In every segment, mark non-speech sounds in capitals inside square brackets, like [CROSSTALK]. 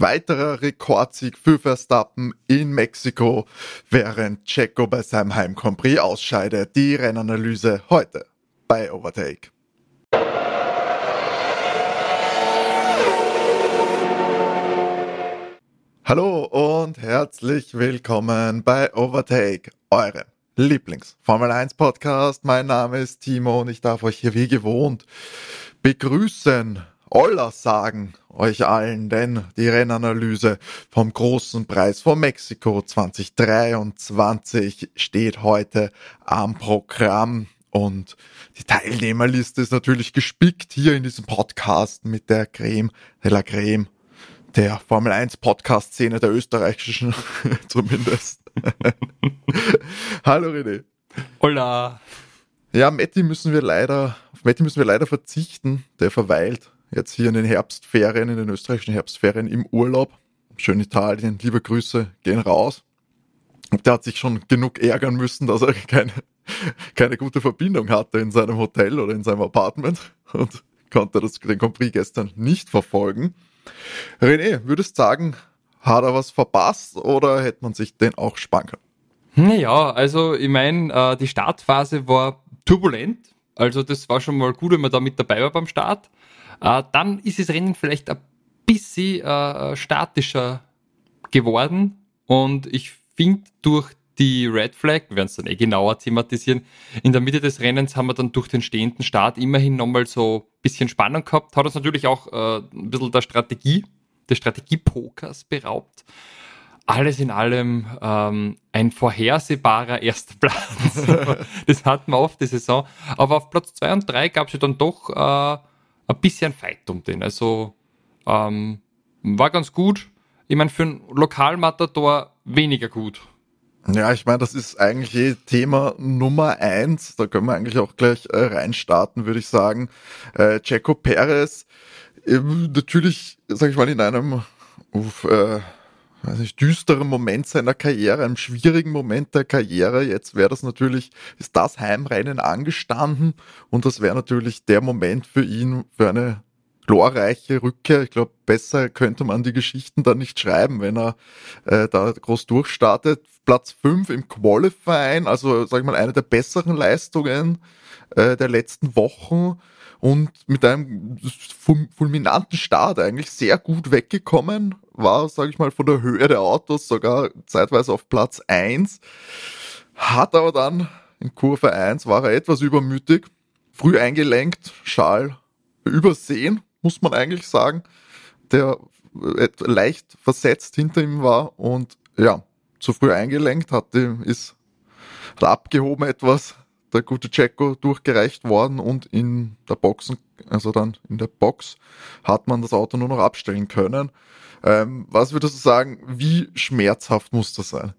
Weiterer Rekordsieg für Verstappen in Mexiko, während Checo bei seinem Heim Grand Prix ausscheidet. Die Rennanalyse heute bei Overtake. Hallo und herzlich willkommen bei Overtake, eurem Lieblings Formel 1 Podcast. Mein Name ist Timo und ich darf euch hier wie gewohnt begrüßen. Olla sagen euch allen, denn die Rennanalyse vom großen Preis von Mexiko 2023 steht heute am Programm. Und die Teilnehmerliste ist natürlich gespickt hier in diesem Podcast mit der Creme de la Creme der Formel 1 Podcast Szene der österreichischen [LAUGHS] zumindest. [LAUGHS] Hallo René. Hola. Ja, Matti müssen wir leider, auf Matti müssen wir leider verzichten. Der verweilt jetzt hier in den Herbstferien, in den österreichischen Herbstferien im Urlaub. Schön Italien, liebe Grüße gehen raus. Der hat sich schon genug ärgern müssen, dass er keine, [LAUGHS] keine gute Verbindung hatte in seinem Hotel oder in seinem Apartment und konnte das, den Compris gestern nicht verfolgen. René, würdest du sagen, hat er was verpasst oder hätte man sich den auch sparen können? Naja, also ich meine, äh, die Startphase war turbulent. Also das war schon mal gut, wenn man da mit dabei war beim Start. Äh, dann ist das Rennen vielleicht ein bisschen äh, statischer geworden. Und ich finde durch die Red Flag, wir werden es dann eh genauer thematisieren, in der Mitte des Rennens haben wir dann durch den stehenden Start immerhin nochmal so ein bisschen Spannung gehabt. Hat uns natürlich auch äh, ein bisschen der Strategie, des Strategiepokers beraubt. Alles in allem ähm, ein vorhersehbarer erster [LAUGHS] Platz. das hatten wir oft die Saison. Aber auf Platz 2 und 3 gab es ja dann doch äh, ein bisschen Fight um den. Also ähm, war ganz gut. Ich meine, für einen Lokalmatador weniger gut. Ja, ich meine, das ist eigentlich eh Thema Nummer eins. Da können wir eigentlich auch gleich äh, reinstarten, würde ich sagen. Äh, Checo Perez, äh, natürlich, sag ich mal, in einem uff, äh, weiß nicht, düsteren Moment seiner Karriere, einem schwierigen Moment der Karriere. Jetzt wäre das natürlich, ist das Heimrennen angestanden und das wäre natürlich der Moment für ihn, für eine glorreiche Rückkehr. Ich glaube, besser könnte man die Geschichten dann nicht schreiben, wenn er äh, da groß durchstartet. Platz 5 im Qualifying, also sag ich mal, eine der besseren Leistungen äh, der letzten Wochen und mit einem fulminanten Start eigentlich sehr gut weggekommen, war, sage ich mal, von der Höhe der Autos sogar zeitweise auf Platz 1, hat aber dann in Kurve 1 war er etwas übermütig, früh eingelenkt, Schal übersehen, muss man eigentlich sagen, der leicht versetzt hinter ihm war und ja, zu früh eingelenkt, hatte, ist hat abgehoben etwas, der gute Checo durchgereicht worden und in der Boxen, also dann in der Box, hat man das Auto nur noch abstellen können. Ähm, was würdest du sagen, wie schmerzhaft muss das sein?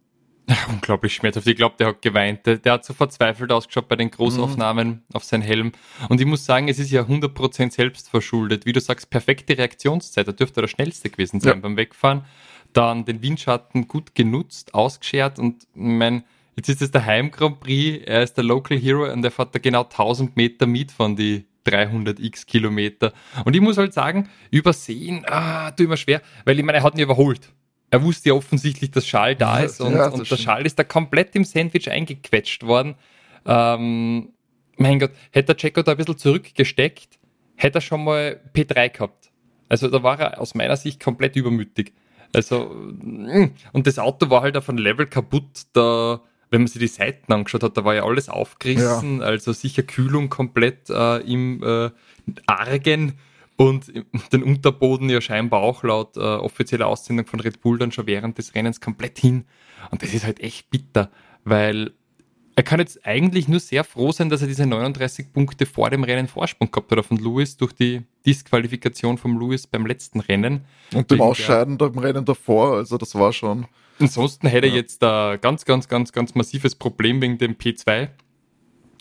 Ja, [LAUGHS] unglaublich schmerzhaft. Ich glaube, der hat geweint. Der, der, hat so verzweifelt ausgeschaut bei den Großaufnahmen mhm. auf seinen Helm. Und ich muss sagen, es ist ja 100% selbst verschuldet. Wie du sagst, perfekte Reaktionszeit. Da dürfte er der schnellste gewesen sein ja. beim Wegfahren. Dann den Windschatten gut genutzt, ausgeschert und mein, jetzt ist es der Heim Grand Prix. Er ist der Local Hero und er fährt da genau 1000 Meter mit von die 300 x Kilometer. Und ich muss halt sagen, übersehen, ah, tu immer schwer, weil ich meine, er hat ihn überholt er wusste ja offensichtlich, dass Schal da ist und, ja, und der Schal ist da komplett im Sandwich eingequetscht worden. Ähm, mein Gott, hätte der Checo da ein bisschen zurückgesteckt, hätte er schon mal P3 gehabt. Also da war er aus meiner Sicht komplett übermütig. Also, mm, und das Auto war halt auf einem Level kaputt, da, wenn man sich die Seiten angeschaut hat, da war ja alles aufgerissen, ja. also sicher Kühlung komplett äh, im äh, Argen und den Unterboden ja scheinbar auch laut äh, offizieller Aussendung von Red Bull dann schon während des Rennens komplett hin. Und das ist halt echt bitter, weil er kann jetzt eigentlich nur sehr froh sein, dass er diese 39 Punkte vor dem Rennen Vorsprung gehabt hat von Lewis durch die Disqualifikation von Lewis beim letzten Rennen. Und dem Ausscheiden beim Rennen davor, also das war schon. Ansonsten hätte ja. er jetzt ein ganz, ganz, ganz, ganz massives Problem wegen dem P2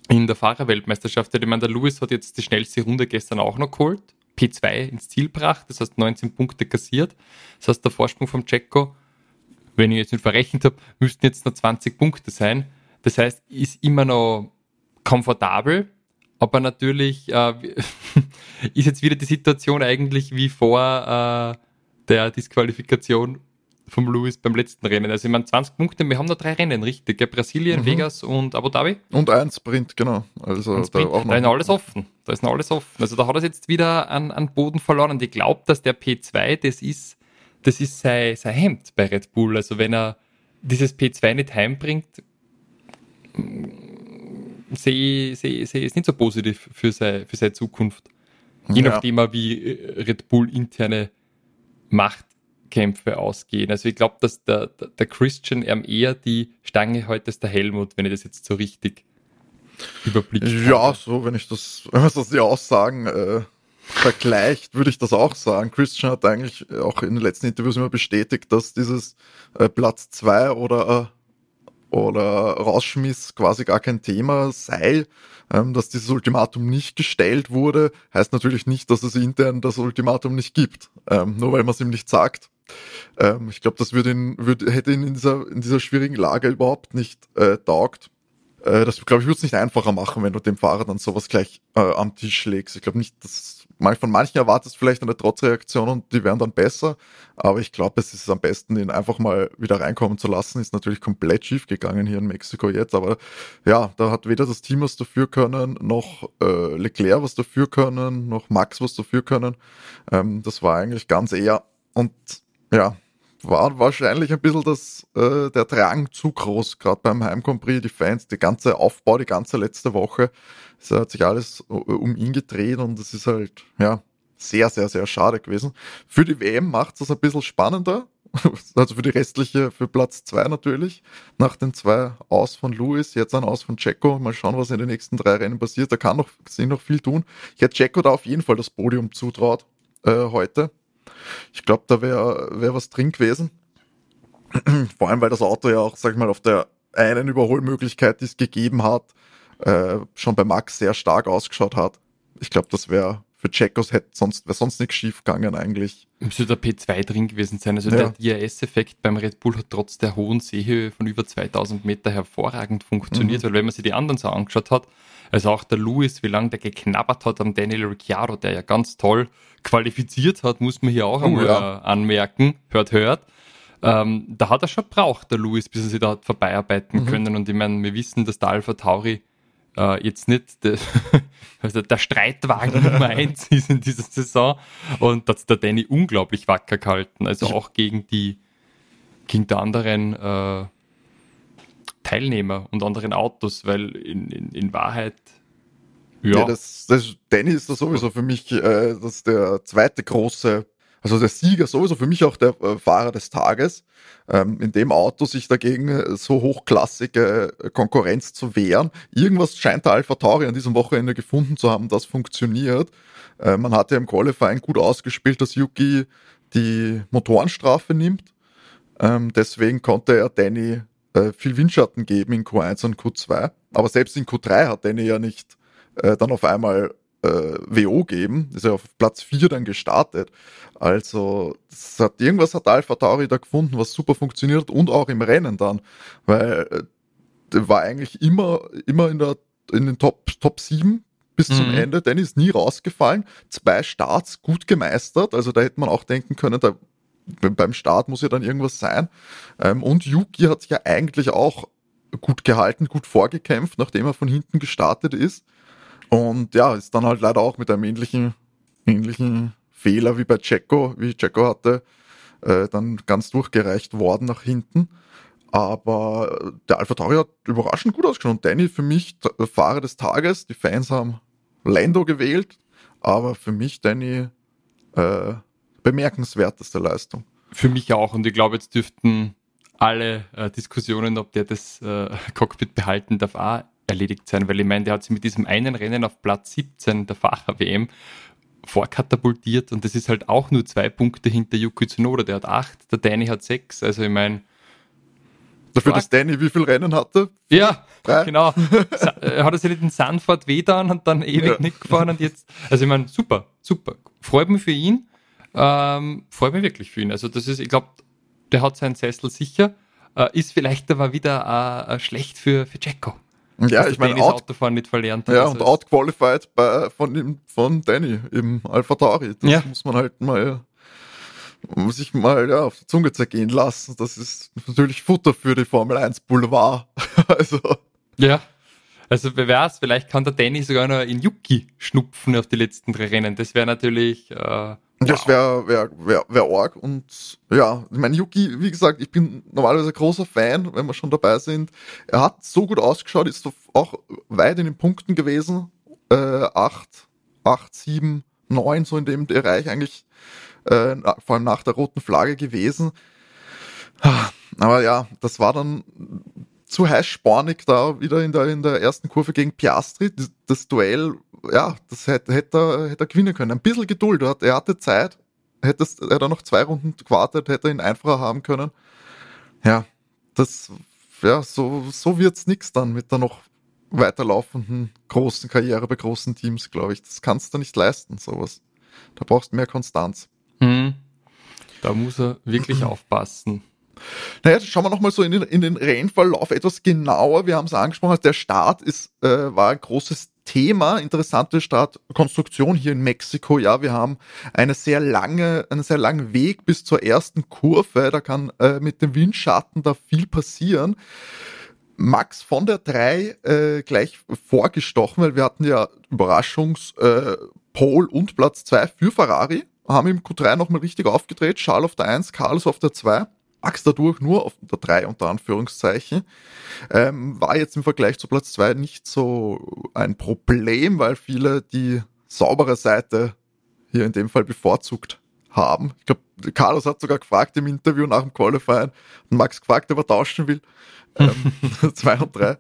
in der Fahrerweltmeisterschaft. Ich meine, der Lewis hat jetzt die schnellste Runde gestern auch noch geholt P2 ins Ziel gebracht, das heißt 19 Punkte kassiert. Das heißt, der Vorsprung vom Checo, wenn ich jetzt nicht verrechnet habe, müssten jetzt nur 20 Punkte sein. Das heißt, ist immer noch komfortabel, aber natürlich äh, [LAUGHS] ist jetzt wieder die Situation eigentlich wie vor äh, der Disqualifikation vom Lewis beim letzten Rennen. Also ich meine 20 Punkte, wir haben noch drei Rennen, richtig? Gell? Brasilien, mhm. Vegas und Abu Dhabi. Und ein Sprint, genau. Also da, Sprint. Auch noch da ist noch alles offen. Da ist noch alles offen. Also da hat er jetzt wieder an, an Boden verloren und ich glaube, dass der P2, das ist, das ist sein, sein Hemd bei Red Bull. Also wenn er dieses P2 nicht heimbringt, sehe seh, seh es nicht so positiv für, sei, für seine Zukunft. Je ja. nachdem, wie Red Bull interne Machtkämpfe ausgehen. Also ich glaube, dass der, der, Christian eher die Stange heute ist der Helmut, wenn ich das jetzt so richtig überblickt Ja, so, wenn ich das, [LAUGHS] wenn man das die Aussagen äh, vergleicht, würde ich das auch sagen. Christian hat eigentlich auch in den letzten Interviews immer bestätigt, dass dieses äh, Platz zwei oder äh, oder Rausschmiss quasi gar kein Thema sei. Ähm, dass dieses Ultimatum nicht gestellt wurde, heißt natürlich nicht, dass es intern das Ultimatum nicht gibt, ähm, nur weil man es ihm nicht sagt. Ähm, ich glaube, das würde ihn, würde, hätte ihn in dieser, in dieser schwierigen Lage überhaupt nicht äh, taugt. Äh, das, glaube ich, würde es nicht einfacher machen, wenn du dem Fahrer dann sowas gleich äh, am Tisch legst. Ich glaube nicht, dass von manchen erwartest vielleicht eine Trotzreaktion und die wären dann besser, aber ich glaube, es ist am besten, ihn einfach mal wieder reinkommen zu lassen. Ist natürlich komplett schief gegangen hier in Mexiko jetzt, aber ja, da hat weder das Team was dafür können, noch äh, Leclerc was dafür können, noch Max was dafür können. Ähm, das war eigentlich ganz eher und ja, war wahrscheinlich ein bisschen das, äh, der Drang zu groß, gerade beim Heimcompris, die Fans, die ganze Aufbau, die ganze letzte Woche, es hat sich alles äh, um ihn gedreht und es ist halt, ja, sehr, sehr, sehr schade gewesen. Für die WM macht es das ein bisschen spannender, [LAUGHS] also für die restliche, für Platz zwei natürlich, nach den zwei Aus von Lewis, jetzt ein Aus von Checo, mal schauen, was in den nächsten drei Rennen passiert, da kann noch, sich noch viel tun. Ich hätte Checo da auf jeden Fall das Podium zutraut, äh, heute, ich glaube, da wäre wär was drin gewesen. [CLEARS THROAT] Vor allem, weil das Auto ja auch, sag ich mal, auf der einen Überholmöglichkeit, die es gegeben hat, äh, schon bei Max sehr stark ausgeschaut hat. Ich glaube, das wäre für Checos hätte sonst, wäre sonst nichts schief gegangen eigentlich. Müsste der P2 drin gewesen sein. Also ja. der DRS-Effekt beim Red Bull hat trotz der hohen Seehöhe von über 2000 Meter hervorragend funktioniert, mhm. weil wenn man sich die anderen so angeschaut hat, also auch der Lewis, wie lange der geknabbert hat am Daniel Ricciardo, der ja ganz toll qualifiziert hat, muss man hier auch oh, einmal ja. Äh, anmerken. Hört, hört. Ähm, da hat er schon braucht, der Lewis, bis er sich da hat vorbeiarbeiten mhm. können. Und ich meine, wir wissen, dass der Alpha Tauri äh, jetzt nicht [LAUGHS] also der Streitwagen [LAUGHS] Nummer eins ist in dieser Saison. Und da hat der Danny unglaublich wacker gehalten. Also auch gegen die, gegen die anderen äh, Teilnehmer und anderen Autos, weil in, in, in Wahrheit ja. ja das, das, Danny ist da sowieso für mich äh, das der zweite große, also der Sieger sowieso für mich auch der äh, Fahrer des Tages. Ähm, in dem Auto sich dagegen äh, so hochklassige äh, Konkurrenz zu wehren. Irgendwas scheint der Alpha Tauri an diesem Wochenende gefunden zu haben, das funktioniert. Äh, man hatte im Qualifying gut ausgespielt, dass Yuki die Motorenstrafe nimmt. Ähm, deswegen konnte er Danny äh, viel Windschatten geben in Q1 und Q2. Aber selbst in Q3 hat Danny ja nicht äh, dann auf einmal äh, WO geben. Ist ja auf Platz 4 dann gestartet. Also hat, irgendwas hat Alpha Tauri da gefunden, was super funktioniert und auch im Rennen dann. Weil äh, der war eigentlich immer, immer in, der, in den Top, Top 7 bis mhm. zum Ende. Danny ist nie rausgefallen. Zwei Starts gut gemeistert. Also da hätte man auch denken können, da beim Start muss ja dann irgendwas sein. Ähm, und Yuki hat sich ja eigentlich auch gut gehalten, gut vorgekämpft, nachdem er von hinten gestartet ist. Und ja, ist dann halt leider auch mit einem ähnlichen, ähnlichen Fehler wie bei Checo, wie Checo hatte, äh, dann ganz durchgereicht worden nach hinten. Aber der Alpha Tauri hat überraschend gut ausgeschaut. Und Danny für mich Fahrer des Tages. Die Fans haben Lando gewählt, aber für mich Danny äh, bemerkenswerteste Leistung. Für mich auch. Und ich glaube, jetzt dürften alle äh, Diskussionen, ob der das äh, Cockpit behalten darf, auch erledigt sein, weil ich meine, der hat sich mit diesem einen Rennen auf Platz 17 der Fahrer-WM vorkatapultiert und das ist halt auch nur zwei Punkte hinter Yuki Tsunoda, der hat acht, der Danny hat sechs, also ich meine, Dafür, dass Danny wie viel Rennen hatte? Ja, Drei? [LAUGHS] genau. Äh, hat er sich nicht in Sanford weh und dann ewig ja. nicht gefahren und jetzt, also ich meine, super, super. Freut mich für ihn. Ähm, freut mich wirklich für ihn. Also das ist, ich glaube, der hat seinen Sessel sicher. Äh, ist vielleicht aber wieder äh, schlecht für, für Jacko. Ja, ich meine, out, Autofahren nicht verlernt. Ja, und outqualified bei, von, von Danny im Alpha Tauri. Das ja. muss man halt mal sich mal ja, auf die Zunge zergehen lassen. Das ist natürlich Futter für die Formel 1 Boulevard. [LAUGHS] also. Ja. Also wer weiß, vielleicht kann der Danny sogar noch in Yuki schnupfen auf die letzten drei Rennen. Das wäre natürlich. Äh. Das wäre wär, wär, wär arg. Und ja, ich meine, Yuki, wie gesagt, ich bin normalerweise großer Fan, wenn wir schon dabei sind. Er hat so gut ausgeschaut, ist auch weit in den Punkten gewesen. Äh, acht, acht, sieben, neun, so in dem Bereich eigentlich äh, vor allem nach der roten Flagge gewesen. Aber ja, das war dann zu heißspornig da wieder in der, in der ersten Kurve gegen Piastri. Das Duell, ja, das hätte, hätte, er, hätte er gewinnen können. Ein bisschen Geduld, er, hat, er hatte Zeit. Hätte es, er noch zwei Runden gewartet, hätte er ihn einfacher haben können. Ja, das, ja, so, so wird's nix dann mit der noch weiterlaufenden großen Karriere bei großen Teams, glaube ich. Das kannst du nicht leisten, sowas. Da brauchst du mehr Konstanz. Hm. Da muss er wirklich aufpassen. Naja, schauen wir nochmal so in den, in den Rennverlauf etwas genauer. Wir haben es angesprochen, der Start ist, äh, war ein großes Thema, interessante Startkonstruktion hier in Mexiko. Ja, wir haben eine sehr lange, einen sehr langen Weg bis zur ersten Kurve. Da kann äh, mit dem Windschatten da viel passieren. Max von der 3 äh, gleich vorgestochen, weil wir hatten ja Überraschungspole äh, und Platz 2 für Ferrari haben im Q3 nochmal richtig aufgedreht. Charles auf der 1, Carlos auf der 2. Max dadurch nur auf der 3 unter Anführungszeichen. Ähm, war jetzt im Vergleich zu Platz 2 nicht so ein Problem, weil viele die saubere Seite hier in dem Fall bevorzugt haben. Ich glaube, Carlos hat sogar gefragt im Interview nach dem Qualifying, Max gefragt, ob er tauschen will. ähm, [LAUGHS] und drei.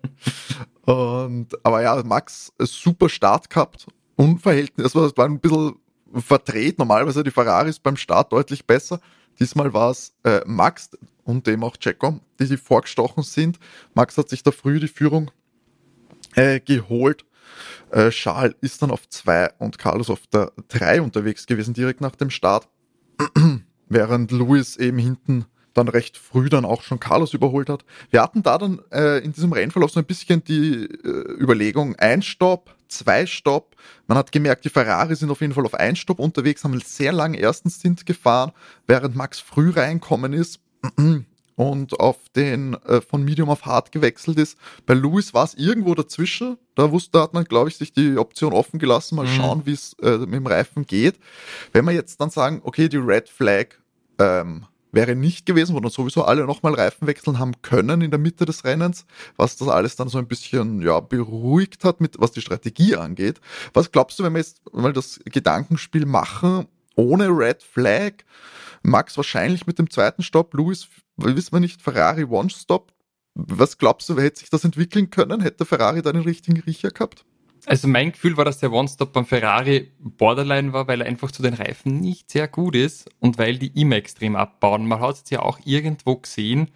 Und, aber ja, Max super Start gehabt. Unverhältnis, also das war ein bisschen verdreht. Normalerweise die Ferraris beim Start deutlich besser. Diesmal war es äh, Max und dem auch Checo, die sie vorgestochen sind. Max hat sich da früh die Führung äh, geholt. Äh, Charles ist dann auf zwei und Carlos auf der drei unterwegs gewesen, direkt nach dem Start. [CLEARS THROAT] Während Lewis eben hinten dann recht früh dann auch schon Carlos überholt hat. Wir hatten da dann äh, in diesem Rennverlauf so ein bisschen die äh, Überlegung, ein Stopp, zwei Stopp. Man hat gemerkt, die Ferrari sind auf jeden Fall auf ein Stopp unterwegs, haben sehr langen ersten Stint gefahren, während Max früh reinkommen ist [CLEARS THROAT] und auf den äh, von Medium auf Hard gewechselt ist. Bei Lewis war es irgendwo dazwischen. Da wusste, da hat man, glaube ich, sich die Option offen gelassen, mal mhm. schauen, wie es äh, mit dem Reifen geht. Wenn wir jetzt dann sagen, okay, die Red Flag ähm, wäre nicht gewesen, wo dann sowieso alle nochmal Reifen wechseln haben können in der Mitte des Rennens, was das alles dann so ein bisschen ja, beruhigt hat, mit was die Strategie angeht. Was glaubst du, wenn wir jetzt mal das Gedankenspiel machen, ohne Red Flag, Max wahrscheinlich mit dem zweiten Stopp, Louis, wissen wir nicht, Ferrari One-Stop, was glaubst du, hätte sich das entwickeln können? Hätte Ferrari da den richtigen Riecher gehabt? Also mein Gefühl war, dass der One-Stop beim Ferrari Borderline war, weil er einfach zu den Reifen nicht sehr gut ist und weil die immer extrem abbauen. Man hat es ja auch irgendwo gesehen,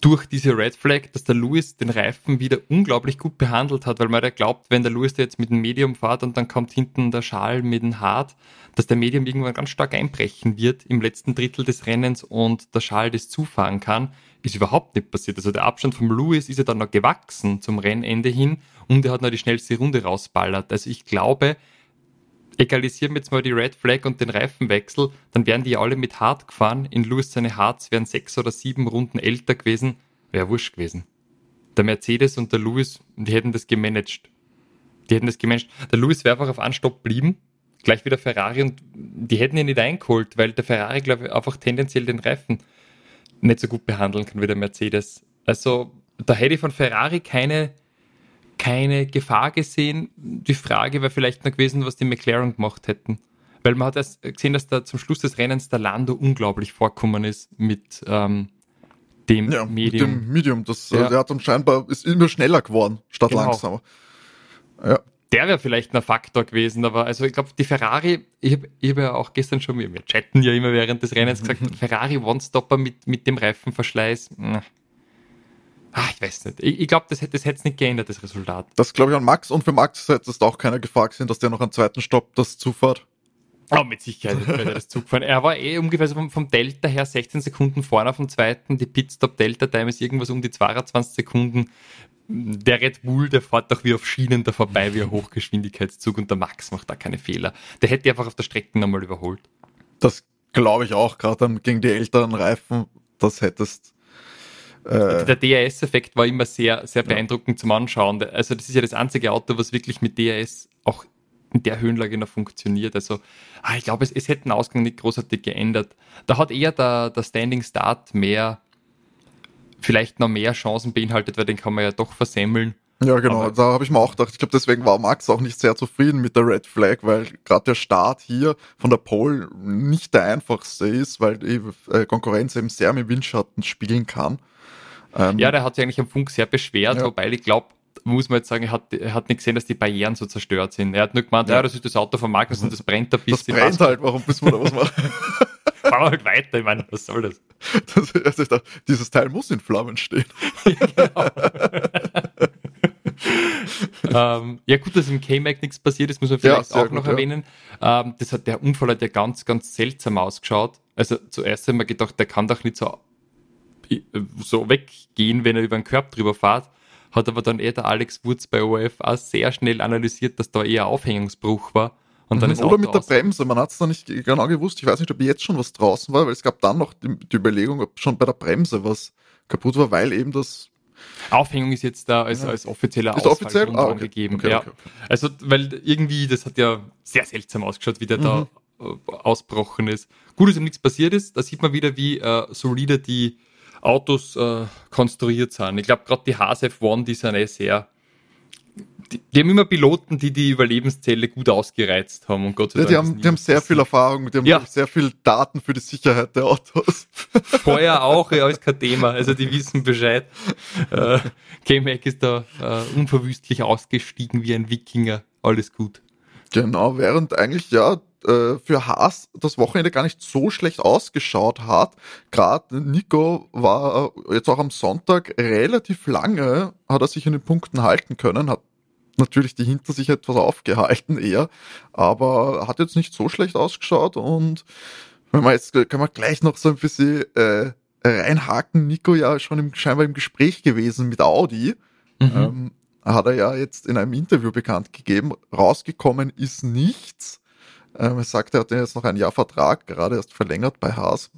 durch diese Red Flag, dass der Lewis den Reifen wieder unglaublich gut behandelt hat, weil man ja glaubt, wenn der Lewis jetzt mit dem Medium fährt und dann kommt hinten der Schal mit dem Hard, dass der Medium irgendwann ganz stark einbrechen wird im letzten Drittel des Rennens und der Schal das zufahren kann ist überhaupt nicht passiert. Also der Abstand vom Lewis ist ja dann noch gewachsen zum Rennende hin und er hat noch die schnellste Runde rausballert. Also ich glaube, egalisieren wir jetzt mal die Red Flag und den Reifenwechsel, dann wären die alle mit Hard gefahren. In Lewis seine Hards wären sechs oder sieben Runden älter gewesen. Wäre wurscht gewesen. Der Mercedes und der Lewis, die hätten das gemanagt. Die hätten das gemanagt. Der Lewis wäre einfach auf Anstopp blieben, gleich wie der Ferrari und die hätten ihn nicht eingeholt, weil der Ferrari, glaube ich, einfach tendenziell den Reifen nicht so gut behandeln kann wie der Mercedes. Also da hätte ich von Ferrari keine, keine Gefahr gesehen. Die Frage wäre vielleicht noch gewesen, was die McLaren gemacht hätten. Weil man hat erst gesehen, dass da zum Schluss des Rennens der Lando unglaublich vorkommen ist mit ähm, dem ja, Medium. Mit dem Medium. Das, ja. Der hat dann scheinbar ist immer schneller geworden, statt genau. langsamer. Ja der wäre vielleicht ein Faktor gewesen, aber also ich glaube, die Ferrari, ich habe hab ja auch gestern schon, wir chatten ja immer während des Rennens gesagt, [LAUGHS] Ferrari One-Stopper mit, mit dem Reifenverschleiß, ach, ich weiß nicht. Ich, ich glaube, das hätte es nicht geändert, das Resultat. Das glaube ich an Max und für Max hätte es auch keine Gefahr gesehen, dass der noch einen zweiten Stopp das zufahrt. Oh, mit Sicherheit wird er das Zug fahren. Er war eh ungefähr so vom, vom, Delta her 16 Sekunden vorne auf dem zweiten. Die Pitstop-Delta-Time ist irgendwas um die 22 Sekunden der Red Bull, der fährt doch wie auf Schienen da vorbei, wie ein Hochgeschwindigkeitszug und der Max macht da keine Fehler. Der hätte einfach auf der Strecke nochmal überholt. Das Glaube ich auch, gerade gegen die älteren Reifen, das hättest. Äh, der DRS-Effekt war immer sehr, sehr beeindruckend ja. zum Anschauen. Also das ist ja das einzige Auto, was wirklich mit DRS auch in der Höhenlage noch funktioniert. Also ah, ich glaube, es, es hätte den Ausgang nicht großartig geändert. Da hat eher der, der Standing Start mehr, vielleicht noch mehr Chancen beinhaltet, weil den kann man ja doch versemmeln. Ja, genau, Aber, da habe ich mir auch gedacht, ich glaube, deswegen war Max auch nicht sehr zufrieden mit der Red Flag, weil gerade der Start hier von der Pole nicht der einfachste ist, weil die äh, Konkurrenz eben sehr mit Windschatten spielen kann. Ähm, ja, der hat sich eigentlich am Funk sehr beschwert, ja. wobei ich glaube, muss man jetzt sagen, er hat, er hat nicht gesehen, dass die Barrieren so zerstört sind. Er hat nur gemeint, ja, ja das ist das Auto von Magnus und das brennt ein bisschen. Das brennt halt, warum müssen wir da was machen? [LAUGHS] Fahren wir halt weiter, ich meine, was soll das? das also dachte, dieses Teil muss in Flammen stehen. ja, genau. [LAUGHS] ähm, ja, gut, dass im K-Mac nichts passiert ist, muss man vielleicht ja, auch noch gut, erwähnen. Ja. Ähm, das hat, der Unfall hat ja ganz, ganz seltsam ausgeschaut. Also zuerst haben wir gedacht, der kann doch nicht so, so weggehen, wenn er über den Körper drüber fährt. Hat aber dann eh der Alex Wurz bei OF auch sehr schnell analysiert, dass da eher Aufhängungsbruch war. Und dann mhm. ist Oder mit der Bremse, man hat es da nicht genau gewusst. Ich weiß nicht, ob jetzt schon was draußen war, weil es gab dann noch die, die Überlegung, ob schon bei der Bremse was kaputt war, weil eben das Aufhängung ist jetzt da als, als offizieller ist offiziell? Ah, okay. gegeben. Okay, ja. Okay, also, weil irgendwie, das hat ja sehr seltsam ausgeschaut, wie der mhm. da äh, ausbrochen ist. Gut, dass ihm nichts passiert ist. Da sieht man wieder, wie äh, solide die Autos äh, konstruiert sind. Ich glaube, gerade die HSF One, die sind eh sehr die, die, haben immer Piloten, die die Überlebenszelle gut ausgereizt haben. Und Gott sei ja, die, haben, die haben sehr viel Erfahrung, die haben ja. sehr viel Daten für die Sicherheit der Autos. [LAUGHS] Vorher auch, ja, ist kein Thema. Also die wissen Bescheid. Äh, K-Mac ist da äh, unverwüstlich ausgestiegen wie ein Wikinger. Alles gut. Genau, während eigentlich ja äh, für Haas das Wochenende gar nicht so schlecht ausgeschaut hat. Gerade Nico war jetzt auch am Sonntag relativ lange, hat er sich in den Punkten halten können, hat natürlich die hinter sich etwas aufgehalten eher, aber hat jetzt nicht so schlecht ausgeschaut und wenn man jetzt kann man gleich noch so ein bisschen äh, reinhaken, Nico ja schon im, scheinbar im Gespräch gewesen mit Audi. Mhm. Ähm, hat er ja jetzt in einem Interview bekannt gegeben. Rausgekommen ist nichts. Ähm, er sagt, er hat jetzt noch ein Jahr Vertrag, gerade erst verlängert bei Haas.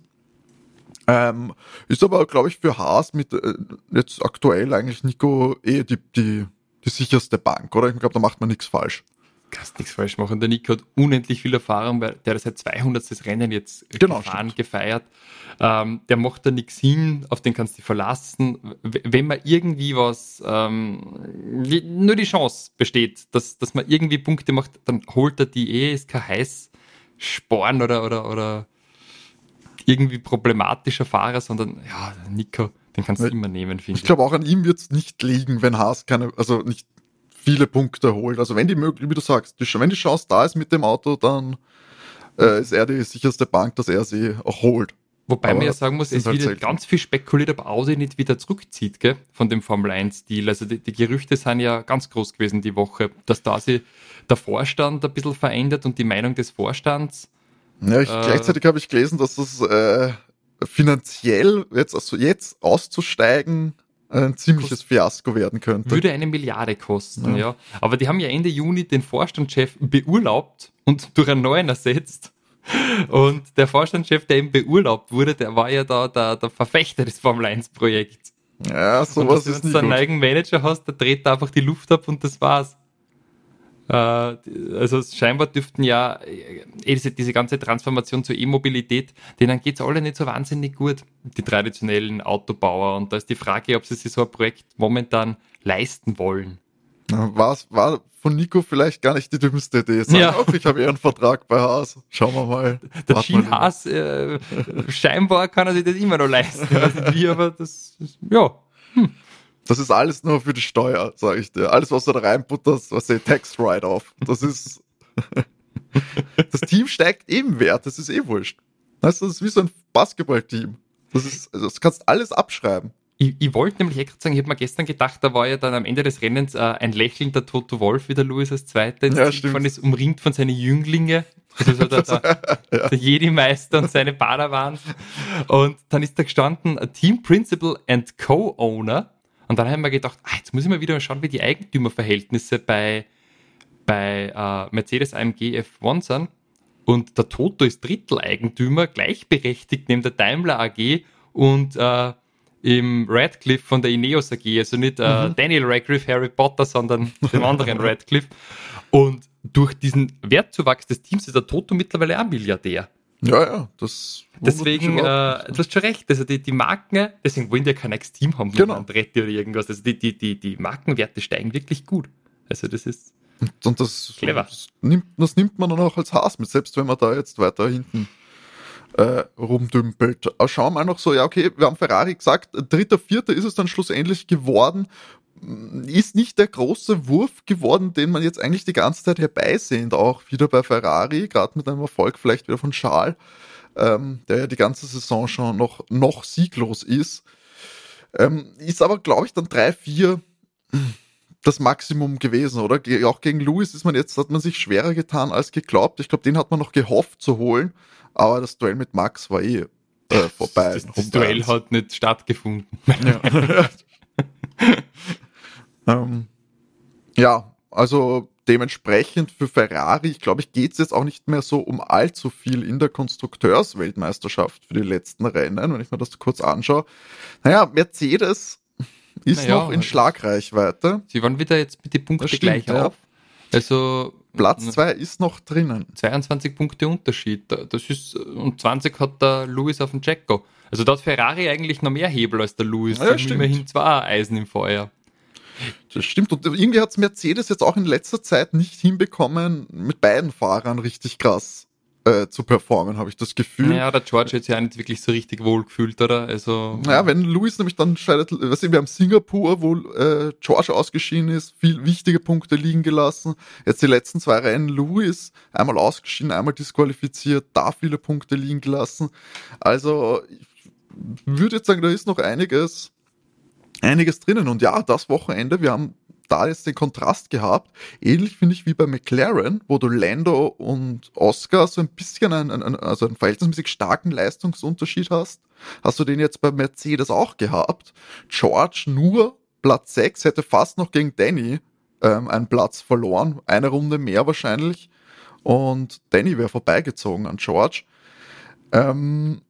Ähm, ist aber, glaube ich, für Haas mit äh, jetzt aktuell eigentlich Nico eh die, die die sicherste Bank, oder? Ich glaube, da macht man nichts falsch. Kannst nichts falsch machen. Der Nico hat unendlich viel Erfahrung, weil der hat seit 200. Rennen jetzt genau, gefahren, stimmt. gefeiert. Ähm, der macht da nichts hin, auf den kannst du verlassen. Wenn man irgendwie was, ähm, nur die Chance besteht, dass, dass man irgendwie Punkte macht, dann holt er die eh, ist kein Heißsporn oder, oder, oder irgendwie problematischer Fahrer, sondern ja, Nico den kannst du immer nehmen, finde ich. Ich glaube, auch an ihm wird es nicht liegen, wenn Haas keine, also nicht viele Punkte holt. Also wenn die möglich, wie du sagst, wenn die Chance da ist mit dem Auto, dann äh, ist er die sicherste Bank, dass er sie auch holt. Wobei man ja sagen muss, es halt wird ganz viel spekuliert, ob Audi nicht wieder zurückzieht, gell, von dem Formel 1-Stil. Also die, die, Gerüchte sind ja ganz groß gewesen die Woche, dass da sich der Vorstand ein bisschen verändert und die Meinung des Vorstands. Ja, ich, äh, gleichzeitig habe ich gelesen, dass das äh, finanziell jetzt, also jetzt auszusteigen ein ziemliches Fiasko werden könnte. Würde eine Milliarde kosten, ja. ja. Aber die haben ja Ende Juni den Vorstandschef beurlaubt und durch einen neuen ersetzt. Und der Vorstandschef, der eben beurlaubt wurde, der war ja da der, der Verfechter des Formel 1 Projekts. Ja, sowas ist nicht Wenn du einen eigenen Manager hast, der dreht einfach die Luft ab und das war's. Äh, also scheinbar dürften ja äh, diese, diese ganze Transformation zur E-Mobilität, denen geht es alle nicht so wahnsinnig gut, die traditionellen Autobauer. Und da ist die Frage, ob sie sich so ein Projekt momentan leisten wollen. War, war von Nico vielleicht gar nicht die dümmste Idee. Sag ja. ich habe eher einen Vertrag bei Haas. Schauen wir mal. [LAUGHS] Der Gene Haas, äh, scheinbar kann er sich das immer noch leisten. wie, aber das, ja. Hm. Das ist alles nur für die Steuer, sage ich dir. Alles, was du da reinputterst, was der Tax Write-Off. Das ist. [LAUGHS] das Team steigt eben Wert, das ist eh wurscht. Weißt du, das ist wie so ein Basketballteam. Das ist, also das kannst alles abschreiben. Ich, ich wollte nämlich echt sagen, ich habe mir gestern gedacht, da war ja dann am Ende des Rennens äh, ein lächelnder Toto Wolf, wie der Louis als Zweiter ins ja, Ziel ist, umringt von seinen Jünglinge. Also so der, [LAUGHS] der, ja. der Jedi-Meister und seine Badawans. Und dann ist da gestanden, Team Principal and Co-Owner. Und dann haben wir gedacht, ah, jetzt muss ich mal wieder schauen, wie die Eigentümerverhältnisse bei, bei äh, Mercedes AMG F1 sind. Und der Toto ist Dritteleigentümer, gleichberechtigt neben der Daimler AG und äh, im Radcliffe von der Ineos AG. Also nicht äh, mhm. Daniel Radcliffe, Harry Potter, sondern dem anderen [LAUGHS] Radcliffe. Und durch diesen Wertzuwachs des Teams ist der Toto mittlerweile auch Milliardär. Ja, ja, das. Deswegen, äh, du hast schon recht. Also die, die Marken, deswegen wollen die ja kein Ex-Team haben genau. Andretti oder irgendwas. Also die, die, die, die Markenwerte steigen wirklich gut. Also das ist. Und das, clever. Das nimmt, das nimmt man dann auch als Hass mit, selbst wenn man da jetzt weiter hinten äh, rumdümpelt. Aber schauen wir mal noch so, ja, okay, wir haben Ferrari gesagt, dritter, vierter ist es dann schlussendlich geworden. Ist nicht der große Wurf geworden, den man jetzt eigentlich die ganze Zeit herbeisehnt, auch wieder bei Ferrari, gerade mit einem Erfolg vielleicht wieder von Charles, ähm, der ja die ganze Saison schon noch, noch sieglos ist. Ähm, ist aber, glaube ich, dann drei, vier das Maximum gewesen, oder? Auch gegen Lewis ist man jetzt, hat man sich schwerer getan als geglaubt. Ich glaube, den hat man noch gehofft zu holen, aber das Duell mit Max war eh äh, vorbei. Das, das Duell hat nicht stattgefunden. Ja, [LAUGHS] [LAUGHS] ähm, ja also dementsprechend für Ferrari, ich glaube, ich geht es jetzt auch nicht mehr so um allzu viel in der Konstrukteursweltmeisterschaft für die letzten Rennen, wenn ich mir das kurz anschaue. Naja, Mercedes ist naja, noch in Schlagreichweite. Sie waren wieder jetzt mit den Punkten gleich ja. auf. Also Platz 2 ist noch drinnen. 22 Punkte Unterschied. Das ist, und 20 hat der Lewis auf dem Jacko. Also da hat Ferrari eigentlich noch mehr Hebel als der Lewis. Ja, stimmt. Immerhin zwei Eisen im Feuer. Das stimmt. Und irgendwie hat Mercedes jetzt auch in letzter Zeit nicht hinbekommen, mit beiden Fahrern richtig krass äh, zu performen, habe ich das Gefühl. Ja, der George hat sich ja nicht wirklich so richtig wohl gefühlt, oder? Also. Naja, wenn Louis nämlich dann scheidet, was wir haben Singapur, wo äh, George ausgeschieden ist, viel wichtige Punkte liegen gelassen. Jetzt die letzten zwei Rennen Louis, einmal ausgeschieden, einmal disqualifiziert, da viele Punkte liegen gelassen. Also, ich würde jetzt sagen, da ist noch einiges, einiges drinnen. Und ja, das Wochenende, wir haben da jetzt den Kontrast gehabt. Ähnlich finde ich wie bei McLaren, wo du Lando und Oscar so ein bisschen einen, einen, also einen verhältnismäßig starken Leistungsunterschied hast. Hast du den jetzt bei Mercedes auch gehabt? George nur Platz 6 hätte fast noch gegen Danny ähm, einen Platz verloren. Eine Runde mehr wahrscheinlich. Und Danny wäre vorbeigezogen an George. Ähm,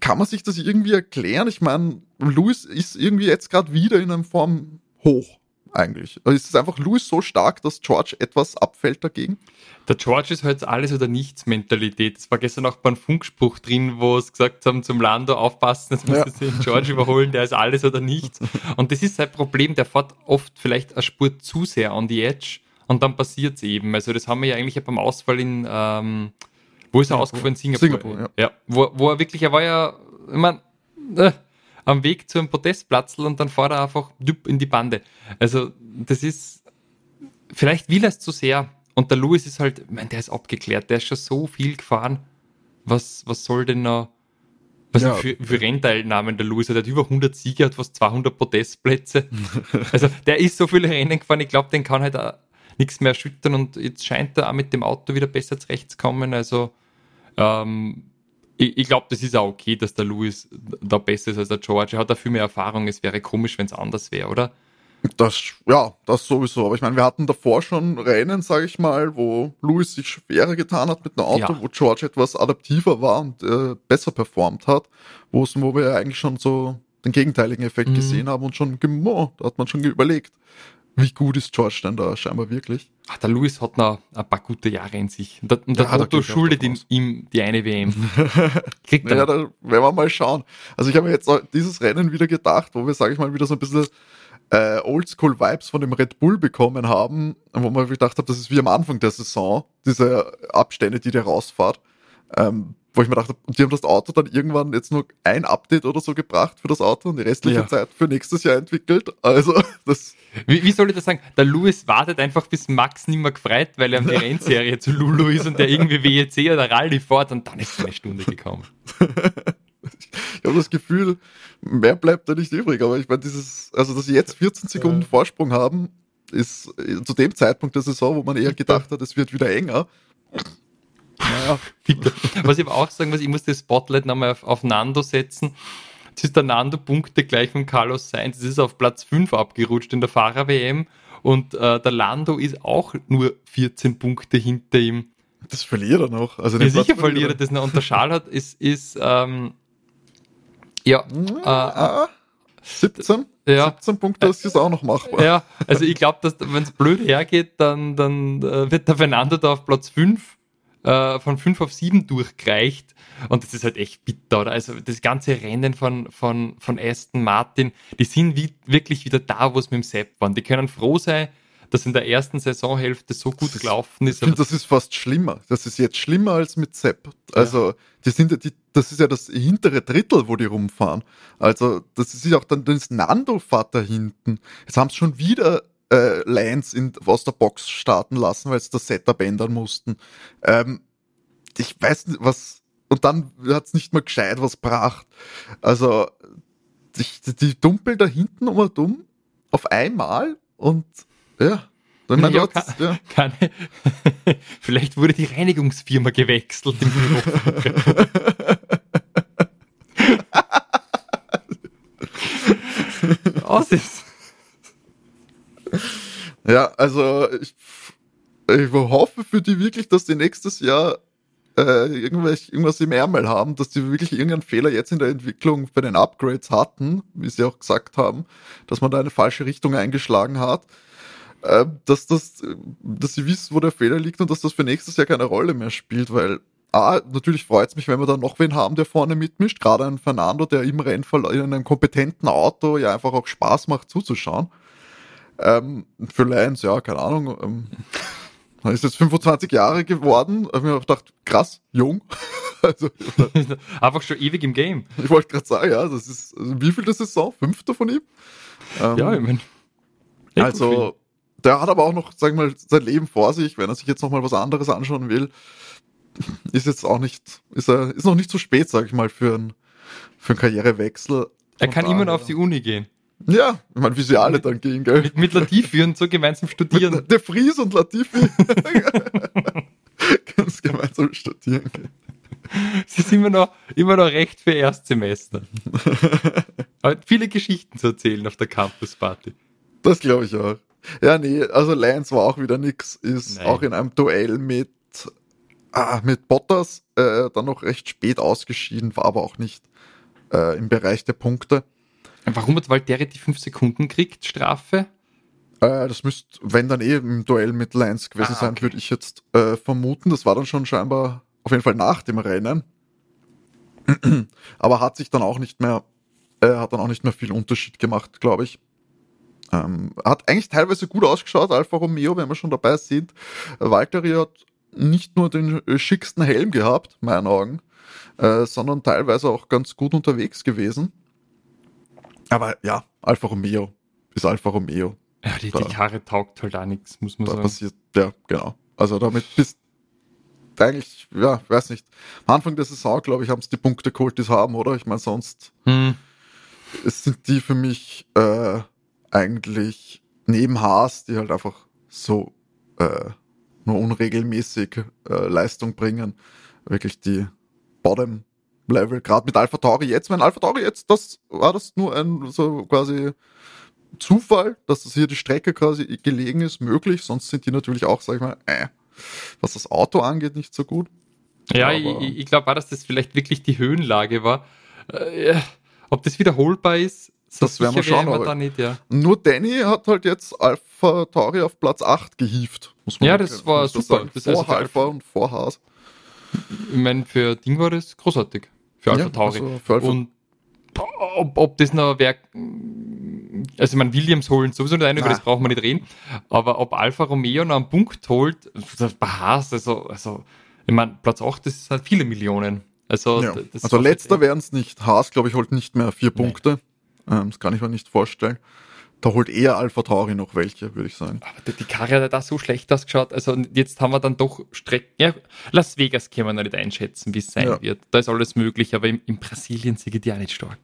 kann man sich das irgendwie erklären? Ich meine, Lewis ist irgendwie jetzt gerade wieder in einem Form hoch eigentlich. Also ist es einfach Louis so stark, dass George etwas abfällt dagegen? Der George ist halt alles oder nichts Mentalität. Es war gestern auch beim Funkspruch drin, wo es gesagt haben, zum Lando aufpassen, jetzt muss ja. den George überholen, der ist alles oder nichts. Und das ist sein Problem, der fährt oft vielleicht eine Spur zu sehr on the edge und dann passiert es eben. Also das haben wir ja eigentlich beim Ausfall in, ähm, wo ist er ausgefallen? Singapur. Singapur ja. ja. wo, wo er wirklich, er war ja, ich meine, äh, am Weg zu einem Podestplatz und dann fährt er einfach in die Bande. Also, das ist, vielleicht will er es zu sehr. Und der Louis ist halt, ich meine, der ist abgeklärt, der ist schon so viel gefahren. Was, was soll denn noch, was ja. für, für Rennteilnahmen der Louis hat? Er hat über 100 Siege, hat fast 200 Podestplätze. [LAUGHS] also, der ist so viele Rennen gefahren, ich glaube, den kann halt auch nichts mehr erschüttern und jetzt scheint er auch mit dem Auto wieder besser zurechtzukommen. Also, ähm, ich, ich glaube, das ist auch okay, dass der Louis da besser ist als der George. Er hat da viel mehr Erfahrung. Es wäre komisch, wenn es anders wäre, oder? Das, ja, das sowieso. Aber ich meine, wir hatten davor schon Rennen, sage ich mal, wo Louis sich schwerer getan hat mit einem Auto, ja. wo George etwas adaptiver war und äh, besser performt hat, wo wir eigentlich schon so den gegenteiligen Effekt mhm. gesehen haben und schon, oh, da hat man schon überlegt, wie gut ist George denn da scheinbar wirklich? Ach, der Louis hat noch ein paar gute Jahre in sich. Und der, und der ja, Toto schuldet ihm, die eine WM. [LAUGHS] Kriegt er. Ja, da werden wir mal schauen. Also ich habe mir jetzt dieses Rennen wieder gedacht, wo wir, sage ich mal, wieder so ein bisschen äh, Oldschool-Vibes von dem Red Bull bekommen haben, wo man gedacht hat, das ist wie am Anfang der Saison, diese Abstände, die der rausfahrt. Ähm, wo ich mir dachte, und die haben das Auto dann irgendwann jetzt nur ein Update oder so gebracht für das Auto und die restliche ja. Zeit für nächstes Jahr entwickelt. Also [LAUGHS] das. Wie, wie soll ich das sagen? Der Louis wartet einfach, bis Max nicht mehr gefreut, weil er an die Rennserie zu Lulu ist und der irgendwie WEC oder Rallye fährt und dann ist eine Stunde gekommen. [LAUGHS] ich habe das Gefühl, mehr bleibt da nicht übrig. Aber ich meine, dieses, also dass sie jetzt 14 Sekunden Vorsprung haben, ist zu dem Zeitpunkt der Saison, wo man eher gedacht hat, es wird wieder enger. Naja. Bitte. [LAUGHS] Was ich aber auch sagen muss, ich muss das Spotlight nochmal auf, auf Nando setzen. Jetzt ist der Nando Punkte gleich von Carlos Sainz. Es ist auf Platz 5 abgerutscht in der Fahrer-WM und äh, der Lando ist auch nur 14 Punkte hinter ihm. Das verliert er noch. Also ja, sicher verliert er das noch. Und der Schal hat, ist, ist ähm, ja, äh, 17? Ja. 17 Punkte ist jetzt auch noch machbar. Ja, also ich glaube, dass wenn es blöd hergeht, dann, dann äh, wird der Fernando da auf Platz 5 äh, von 5 auf 7 durchgereicht. Und das ist halt echt bitter, oder? Also das ganze Rennen von, von, von Aston Martin, die sind wie, wirklich wieder da, wo es mit dem Sepp waren. Die können froh sein, dass in der ersten Saisonhälfte so gut das gelaufen ist. Ich finde, das ist fast schlimmer. Das ist jetzt schlimmer als mit Sepp. Also, die sind die, das ist ja das hintere Drittel, wo die rumfahren. Also, das ist ja auch dann das Nando-Fahrt da hinten. Jetzt haben sie schon wieder äh, Lines in, aus der Box starten lassen, weil sie das Setup ändern mussten. Ähm, ich weiß nicht, was. Und dann hat's nicht mal gescheit was bracht. Also, die, die dumpeln da hinten um und um auf einmal und ja. Dann ja, Gott, kann, ja. [LAUGHS] Kann, [LAUGHS] vielleicht wurde die Reinigungsfirma gewechselt im. Was [LAUGHS] ist? Ja, also ich, ich hoffe für die wirklich, dass die nächstes Jahr äh, irgendwelche, irgendwas im Ärmel haben, dass die wirklich irgendeinen Fehler jetzt in der Entwicklung bei den Upgrades hatten, wie sie auch gesagt haben, dass man da eine falsche Richtung eingeschlagen hat, äh, dass das, dass sie wissen, wo der Fehler liegt und dass das für nächstes Jahr keine Rolle mehr spielt, weil A, natürlich freut es mich, wenn wir da noch wen haben, der vorne mitmischt, gerade ein Fernando, der im Rennfall in einem kompetenten Auto ja einfach auch Spaß macht zuzuschauen. Ähm, für Lions, ja, keine Ahnung. Ähm, er ist jetzt 25 Jahre geworden. Hab mir auch gedacht, krass, jung. [LAUGHS] also, [LAUGHS] Einfach schon ewig im Game. Ich wollte gerade sagen, ja, das ist, also wie viel das Saison? Fünfter von ihm? Ähm, ja, ich meine. Also, der hat aber auch noch, sagen wir mal, sein Leben vor sich, wenn er sich jetzt noch mal was anderes anschauen will. Ist jetzt auch nicht, ist er, ist noch nicht zu spät, sag ich mal, für einen, für einen Karrierewechsel. Er kann immer noch auf die Uni gehen. Ja, ich meine, wie sie alle dann gehen, gell? Mit, mit Latifi und so gemeinsam studieren. Mit der Fries und Latifi. [LAUGHS] Ganz gemeinsam studieren gehen. Sie sind immer noch, immer noch recht für Erstsemester. Aber viele Geschichten zu erzählen auf der Campusparty. Das glaube ich auch. Ja, nee, also Lance war auch wieder nix. Ist Nein. auch in einem Duell mit, ah, mit Bottas äh, dann noch recht spät ausgeschieden, war aber auch nicht äh, im Bereich der Punkte. Warum hat Valtteri die 5 Sekunden kriegt, Strafe? Äh, das müsste, wenn dann eh im Duell mit Lance gewesen ah, sein, würde ich jetzt äh, vermuten. Das war dann schon scheinbar auf jeden Fall nach dem Rennen. [CLEARS THROAT] Aber hat sich dann auch nicht mehr, äh, hat dann auch nicht mehr viel Unterschied gemacht, glaube ich. Ähm, hat eigentlich teilweise gut ausgeschaut, Alfa Romeo, wenn wir schon dabei sind. Valtteri hat nicht nur den schicksten Helm gehabt, meinen Augen, äh, sondern teilweise auch ganz gut unterwegs gewesen. Aber ja, Alfa Romeo ist Alfa Romeo. Ja, die, da, die Karre taugt halt auch nichts, muss man da sagen. Passiert, ja, genau. Also damit bist eigentlich, ja, weiß nicht. Am Anfang der Saison, glaube ich, haben es die Punkte geholt, die es haben, oder? Ich meine, sonst hm. es sind die für mich äh, eigentlich neben Haas, die halt einfach so äh, nur unregelmäßig äh, Leistung bringen, wirklich die Bottom Level, gerade mit Alpha Tauri jetzt, wenn Alpha Tauri jetzt, das war das nur ein so quasi Zufall, dass das hier die Strecke quasi gelegen ist, möglich, sonst sind die natürlich auch, sag ich mal, äh, was das Auto angeht, nicht so gut. Ja, Aber ich, ich glaube auch, dass das vielleicht wirklich die Höhenlage war. Äh, ob das wiederholbar ist, so das werden wir schauen. Wir nicht, ja. Nur Danny hat halt jetzt Alpha Tauri auf Platz 8 gehievt. Muss man ja, das war super. Das vor also Alpha und vor Haas. Ich meine, für Ding war das großartig. Für Alpha ja, Tauri. Also für Alpha und ob, ob das noch Werk. Also, meine, Williams holen sowieso nicht ein, über das brauchen wir nicht reden. Aber ob Alfa Romeo noch einen Punkt holt, bei Haas, also, also, ich meine, Platz 8, das ist halt viele Millionen. Also, ja. also letzter wären es nicht. Haas, glaube ich, holt nicht mehr vier Punkte. Ähm, das kann ich mir nicht vorstellen. Da holt eher Alpha Tauri noch welche, würde ich sagen. Aber die Karre hat da so schlecht ausgeschaut. Also jetzt haben wir dann doch Strecken. Ja, Las Vegas können wir noch nicht einschätzen, wie es sein ja. wird. Da ist alles möglich, aber in, in Brasilien sind die auch nicht stark.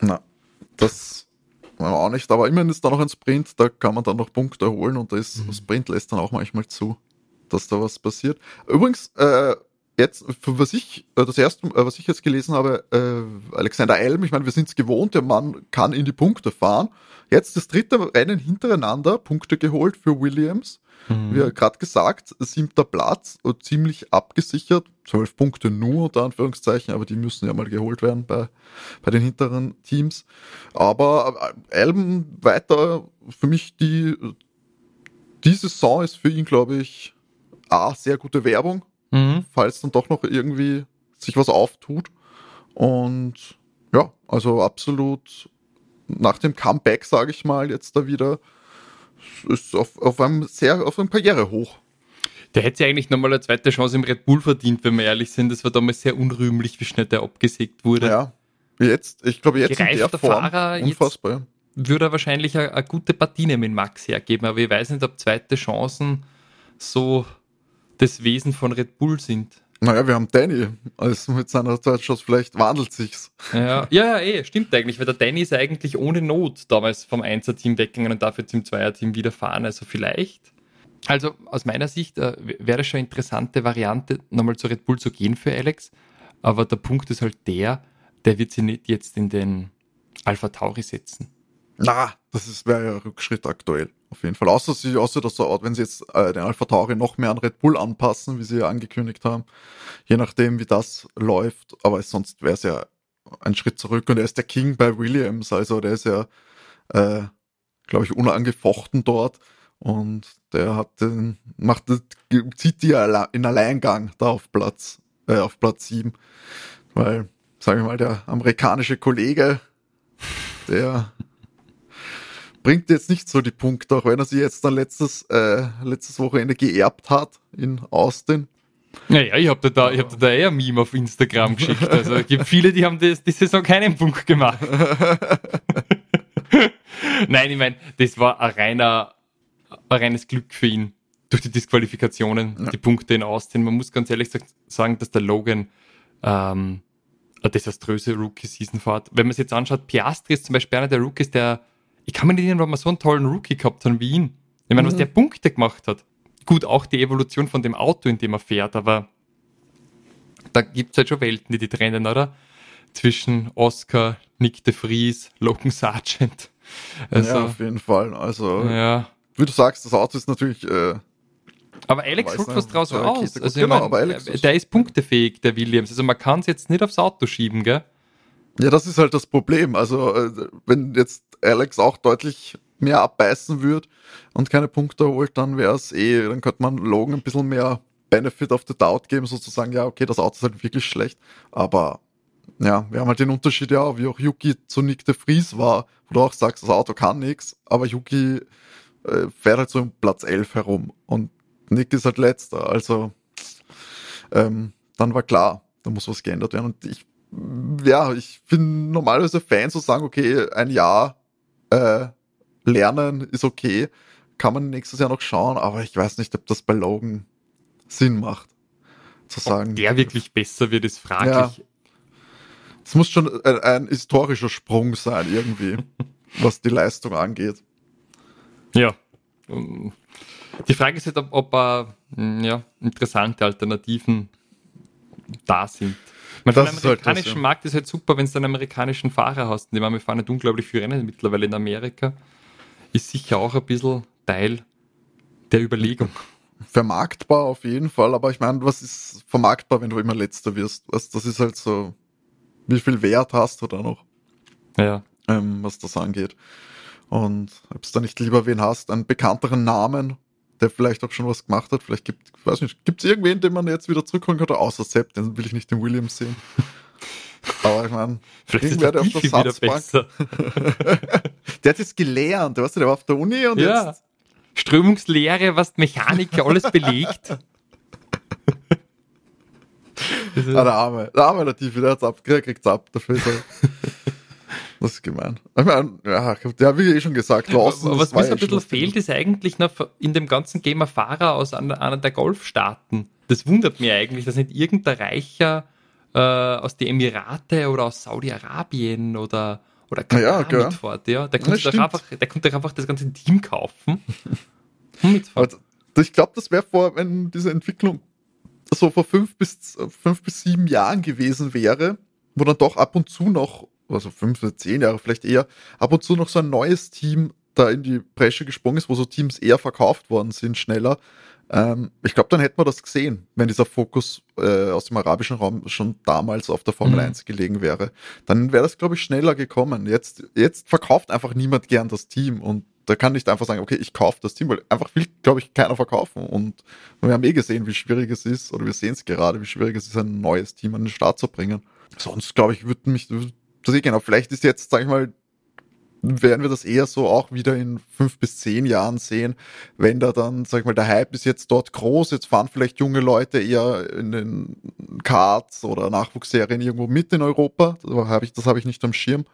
Na, das auch nicht. Aber immerhin ist da noch ein Sprint, da kann man dann noch Punkte holen und das mhm. Sprint lässt dann auch manchmal zu, dass da was passiert. Übrigens, äh, jetzt, was ich, äh, das erste, äh, was ich jetzt gelesen habe, äh, Alexander Elm, ich meine, wir sind es gewohnt, der Mann kann in die Punkte fahren. Jetzt das dritte Rennen hintereinander, Punkte geholt für Williams. Mhm. Wie gerade gesagt, siebter Platz, ziemlich abgesichert, zwölf Punkte nur unter Anführungszeichen, aber die müssen ja mal geholt werden bei, bei den hinteren Teams. Aber Elm weiter für mich die, die Saison ist für ihn, glaube ich, A, sehr gute Werbung, mhm. falls dann doch noch irgendwie sich was auftut. Und ja, also absolut nach dem Comeback, sage ich mal, jetzt da wieder, ist auf, auf einem sehr, auf einem Karrierehoch. Der hätte ja eigentlich nochmal eine zweite Chance im Red Bull verdient, wenn wir ehrlich sind. Das war damals sehr unrühmlich, wie schnell der abgesägt wurde. Ja, jetzt, ich glaube, jetzt Gereifter in der Form, Fahrer, unfassbar. Würde er wahrscheinlich eine, eine gute Partie nehmen, Max hergeben, aber ich weiß nicht, ob zweite Chancen so das Wesen von Red Bull sind. Naja, wir haben Danny. Also mit seiner Zeitschuss, vielleicht wandelt sich's. Ja, ja, eh, stimmt eigentlich, weil der Danny ist eigentlich ohne Not damals vom Einser-Team weggegangen und dafür zum Zweier-Team wieder fahren. Also vielleicht. Also aus meiner Sicht äh, wäre es schon eine interessante Variante, nochmal zu Red Bull zu gehen für Alex. Aber der Punkt ist halt der, der wird sie nicht jetzt in den Alpha Tauri setzen. Na, das wäre ja Rückschritt aktuell. Auf jeden Fall. Außer, sie, außer dass so, wenn sie jetzt äh, den Alpha Tauri noch mehr an Red Bull anpassen, wie sie ja angekündigt haben. Je nachdem, wie das läuft. Aber sonst wäre es ja ein Schritt zurück. Und er ist der King bei Williams. Also der ist ja, äh, glaube ich, unangefochten dort. Und der hat den, macht, zieht die in Alleingang da auf Platz, äh, auf Platz 7. Weil, sagen wir mal, der amerikanische Kollege, der bringt jetzt nicht so die Punkte, auch wenn er sie jetzt dann letztes, äh, letztes Wochenende geerbt hat in Austin. Naja, ich habe da, ich hab da eher ein Meme auf Instagram geschickt. Also es gibt viele, die haben das, die Saison keinen Punkt gemacht. [LAUGHS] Nein, ich meine, das war ein, reiner, ein reines Glück für ihn durch die Disqualifikationen, ja. die Punkte in Austin. Man muss ganz ehrlich sagen, dass der Logan ähm, eine desaströse Rookie-Season fährt. Wenn man es jetzt anschaut, Piastri ist zum Beispiel einer der Rookies, der ich kann mir nicht erinnern, ob wir so einen tollen Rookie gehabt haben wie ihn. Ich meine, mhm. was der Punkte gemacht hat. Gut, auch die Evolution von dem Auto, in dem er fährt, aber da gibt es halt schon Welten, die die trennen, oder? Zwischen Oscar, Nick de Vries, Logan Sargent. Also, ja, auf jeden Fall. Also, ja. wie du sagst, das Auto ist natürlich. Äh, aber Alex holt was draus raus. Also, genau, ich mein, aber Alex der ist punktefähig, der Williams. Also man kann es jetzt nicht aufs Auto schieben, gell? Ja, das ist halt das Problem. Also, äh, wenn jetzt Alex auch deutlich mehr abbeißen würde und keine Punkte holt, dann wäre es eh, dann könnte man Logan ein bisschen mehr Benefit of the Doubt geben, sozusagen, ja, okay, das Auto ist halt wirklich schlecht, aber ja, wir haben halt den Unterschied, ja, wie auch Yuki zu Nick de Vries war, wo du auch sagst, das Auto kann nichts, aber Yuki äh, fährt halt so um Platz 11 herum und Nick ist halt letzter, also ähm, dann war klar, da muss was geändert werden. Und ich ja, ich bin normalerweise Fan zu sagen, okay, ein Jahr äh, lernen ist okay, kann man nächstes Jahr noch schauen, aber ich weiß nicht, ob das bei Logan Sinn macht. Zu sagen. Ob der wirklich besser wird, ist fraglich. Es ja. muss schon ein, ein, historischer Sprung sein, irgendwie, [LAUGHS] was die Leistung angeht. Ja. Die Frage ist halt, ob, ob uh, ja, interessante Alternativen da sind. Man das für den amerikanischen halt das, ja. Markt ist halt super, wenn du einen amerikanischen Fahrer hast. Die wir fahren nicht unglaublich viele Rennen mittlerweile in Amerika. Ist sicher auch ein bisschen Teil der Überlegung. Vermarktbar auf jeden Fall, aber ich meine, was ist vermarktbar, wenn du immer letzter wirst? Was, das ist halt so, wie viel Wert hast du da noch? Ja. Ähm, was das angeht. Und ob du da nicht lieber wen hast, einen bekannteren Namen, der vielleicht auch schon was gemacht hat. Vielleicht gibt es weiß nicht, gibt's irgendwen, den man jetzt wieder zurückholen könnte, außer Sepp, den will ich nicht den Williams sehen. [LAUGHS] Aber ich meine, irgendwer, der auf der Satzbank. [LAUGHS] der hat jetzt gelernt, weißt du, der war auf der Uni und ja. jetzt. Strömungslehre, was Mechanik alles belegt. [LAUGHS] ah, der Arme, der Arme der Tiefe, der hat's ab, kriegt's ab dafür. So. Das ist gemein. Ich meine, ja, der habe ich eh schon gesagt. Lawson, was mir so ein bisschen fehlt, ist eigentlich noch in dem ganzen Game ein Fahrer aus einer, der Golfstaaten. Das wundert mich eigentlich, dass nicht irgendein Reicher äh, aus den Emirate oder aus Saudi-Arabien oder, oder Katar ja, mitfährt. Ja? Der, könnte doch einfach, der könnte einfach das ganze Team kaufen. [LAUGHS] also, ich glaube, das wäre vor, wenn diese Entwicklung so vor fünf bis, fünf bis sieben Jahren gewesen wäre, wo dann doch ab und zu noch, also fünf oder zehn Jahre vielleicht eher, ab und zu noch so ein neues Team da in die Bresche gesprungen ist, wo so Teams eher verkauft worden sind, schneller. Ähm, ich glaube, dann hätten wir das gesehen, wenn dieser Fokus äh, aus dem arabischen Raum schon damals auf der Formel mhm. 1 gelegen wäre. Dann wäre das, glaube ich, schneller gekommen. Jetzt, jetzt verkauft einfach niemand gern das Team und da kann nicht einfach sagen, okay, ich kaufe das Team, weil einfach will, glaube ich, keiner verkaufen. Und wir haben eh gesehen, wie schwierig es ist, oder wir sehen es gerade, wie schwierig es ist, ein neues Team an den Start zu bringen. Sonst, glaube ich, würde mich, eh genau, vielleicht ist jetzt, sag ich mal, werden wir das eher so auch wieder in fünf bis zehn Jahren sehen, wenn da dann, sag ich mal, der Hype ist jetzt dort groß, jetzt fahren vielleicht junge Leute eher in den Karts oder Nachwuchsserien irgendwo mit in Europa, das habe ich, das ich nicht am Schirm.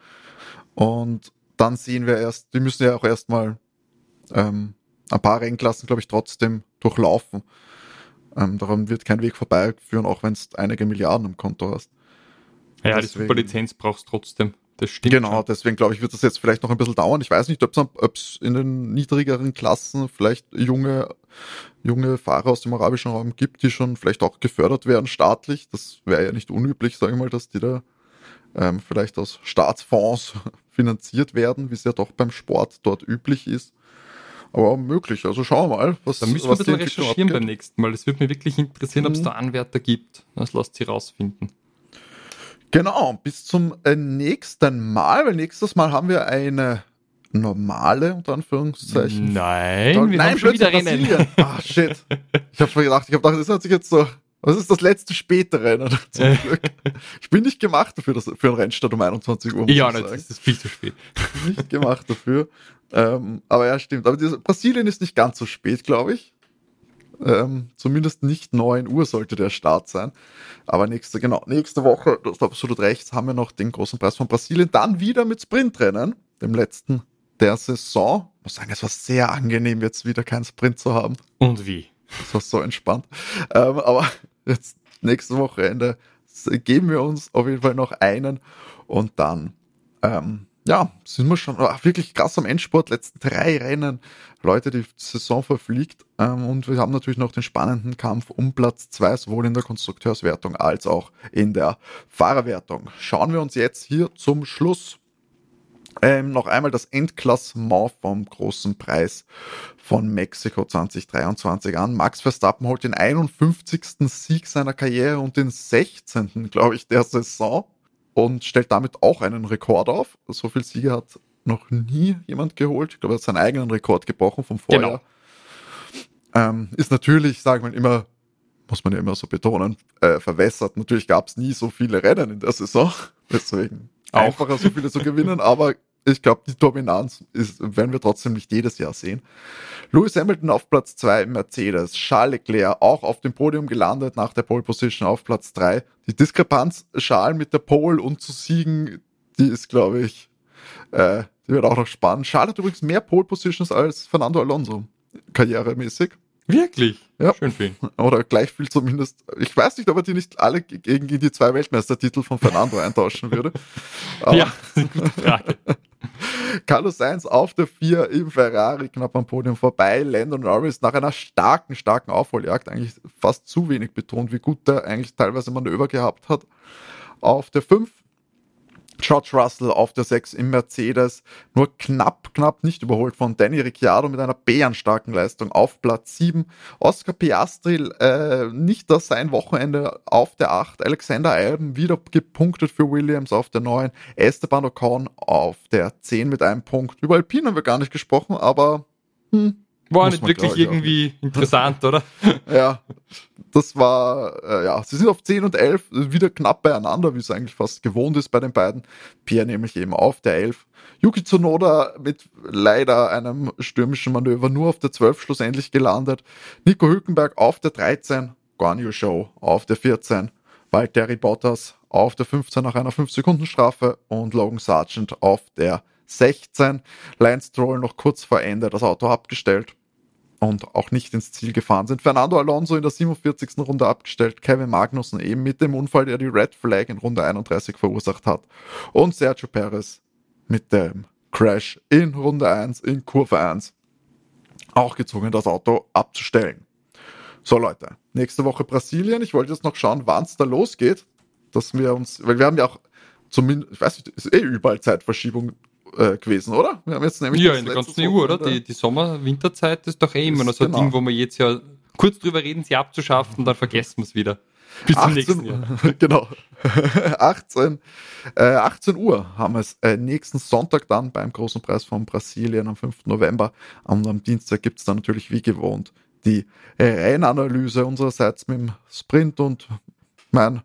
Und dann sehen wir erst, die müssen ja auch erstmal ähm, ein paar Rennklassen, glaube ich, trotzdem durchlaufen. Ähm, daran wird kein Weg vorbeiführen, auch wenn es einige Milliarden im Konto hast. Ja, deswegen, die Superlizenz brauchst trotzdem. Das stimmt. Genau, schon. deswegen glaube ich, wird das jetzt vielleicht noch ein bisschen dauern. Ich weiß nicht, ob es in den niedrigeren Klassen vielleicht junge, junge Fahrer aus dem arabischen Raum gibt, die schon vielleicht auch gefördert werden staatlich. Das wäre ja nicht unüblich, sage ich mal, dass die da ähm, vielleicht aus Staatsfonds [LAUGHS] finanziert werden, wie es ja doch beim Sport dort üblich ist. Aber möglich, also schauen wir mal. Was, da müssen wir ein bisschen recherchieren beim nächsten Mal. Es würde mich wirklich interessieren, ob es mhm. da Anwärter gibt. Das lasst sie rausfinden. Genau, bis zum äh, nächsten Mal, weil nächstes Mal haben wir eine normale, unter Anführungszeichen. Nein, da, wir nein, haben schon wieder Rennen. Ah, shit. Ich habe gedacht, ich habe gedacht, das hat sich jetzt so, was ist das letzte späte Rennen? [LAUGHS] Zum Glück. Ich bin nicht gemacht dafür, dass, für ein Rennstart um 21 Uhr. Ja, das ist viel zu spät. Nicht gemacht dafür. Ähm, aber ja, stimmt. Aber diese, Brasilien ist nicht ganz so spät, glaube ich. Ähm, zumindest nicht 9 Uhr sollte der Start sein. Aber nächste, genau, nächste Woche, du hast absolut recht, haben wir noch den großen Preis von Brasilien. Dann wieder mit Sprintrennen, dem letzten der Saison. Ich muss sagen, es war sehr angenehm, jetzt wieder keinen Sprint zu haben. Und wie? Das war so entspannt. Ähm, aber jetzt nächste Wochenende geben wir uns auf jeden Fall noch einen und dann ähm, ja, sind wir schon ach, wirklich krass am Endsport, letzten drei Rennen, Leute, die Saison verfliegt. Ähm, und wir haben natürlich noch den spannenden Kampf um Platz zwei, sowohl in der Konstrukteurswertung als auch in der Fahrerwertung. Schauen wir uns jetzt hier zum Schluss ähm, noch einmal das Endklassement vom großen Preis von Mexiko 2023 an. Max Verstappen holt den 51. Sieg seiner Karriere und den 16. glaube ich, der Saison und stellt damit auch einen Rekord auf. So viel Siege hat noch nie jemand geholt. Ich glaube, er hat seinen eigenen Rekord gebrochen vom Vorjahr. Genau. Ähm, ist natürlich, sagen wir immer, muss man ja immer so betonen, äh, verwässert. Natürlich gab es nie so viele Rennen in der Saison. [LAUGHS] Deswegen auch. einfacher, so viele zu gewinnen, aber ich glaube, die Dominanz ist, werden wir trotzdem nicht jedes Jahr sehen. Lewis Hamilton auf Platz 2 im Mercedes, Charles Leclerc auch auf dem Podium gelandet nach der Pole Position auf Platz 3. Die Diskrepanz Charles mit der Pole und zu siegen, die ist, glaube ich, äh, die wird auch noch spannend. Charles hat übrigens mehr Pole Positions als Fernando Alonso, karrieremäßig. Wirklich? Ja. Schön für ihn. Oder gleich viel zumindest. Ich weiß nicht, ob er die nicht alle gegen die zwei Weltmeistertitel von Fernando eintauschen würde. [LAUGHS] Aber ja, [LAUGHS] gute Frage. [LAUGHS] Carlos Sainz auf der 4 im Ferrari knapp am Podium vorbei. Landon Norris nach einer starken, starken Aufholjagd, eigentlich fast zu wenig betont, wie gut er eigentlich teilweise Manöver gehabt hat. Auf der 5 George Russell auf der 6 im Mercedes, nur knapp, knapp nicht überholt von Danny Ricciardo mit einer bärenstarken Leistung auf Platz 7. Oscar Piastri äh, nicht das sein Wochenende auf der 8. Alexander Alben wieder gepunktet für Williams auf der 9. Esteban Ocon auf der 10 mit einem Punkt. Über Alpine haben wir gar nicht gesprochen, aber hm, war nicht wirklich irgendwie interessant, oder? [LAUGHS] ja, das war, äh, ja, sie sind auf 10 und 11 wieder knapp beieinander, wie es eigentlich fast gewohnt ist bei den beiden. Pierre nämlich eben auf der 11. Yuki Tsunoda mit leider einem stürmischen Manöver nur auf der 12 schlussendlich gelandet. Nico Hülkenberg auf der 13. Guan Show auf der 14. Valtteri Bottas auf der 15 nach einer 5-Sekunden-Strafe und Logan Sargent auf der 16. Lance Stroll noch kurz vor Ende das Auto abgestellt und auch nicht ins Ziel gefahren sind. Fernando Alonso in der 47. Runde abgestellt, Kevin Magnussen eben mit dem Unfall, der die Red Flag in Runde 31 verursacht hat und Sergio Perez mit dem Crash in Runde 1 in Kurve 1 auch gezwungen, das Auto abzustellen. So Leute, nächste Woche Brasilien. Ich wollte jetzt noch schauen, wann es da losgeht, dass wir uns, weil wir haben ja auch zumindest, ich weiß nicht, ist eh überall Zeitverschiebung äh, gewesen, oder? Wir haben jetzt nämlich ja in der ganzen EU, oder? Die, die Sommer-Winterzeit ist doch eh immer noch so ein genau. Ding, wo wir jetzt ja kurz drüber reden, sie abzuschaffen, dann vergessen wir es wieder. Bis zum 18, nächsten Jahr. [LAUGHS] genau. [LAUGHS] 18, äh, 18 Uhr haben wir es äh, nächsten Sonntag dann beim großen Preis von Brasilien am 5. November. Und am Dienstag gibt es dann natürlich wie gewohnt die Rennanalyse unsererseits mit dem Sprint und mein,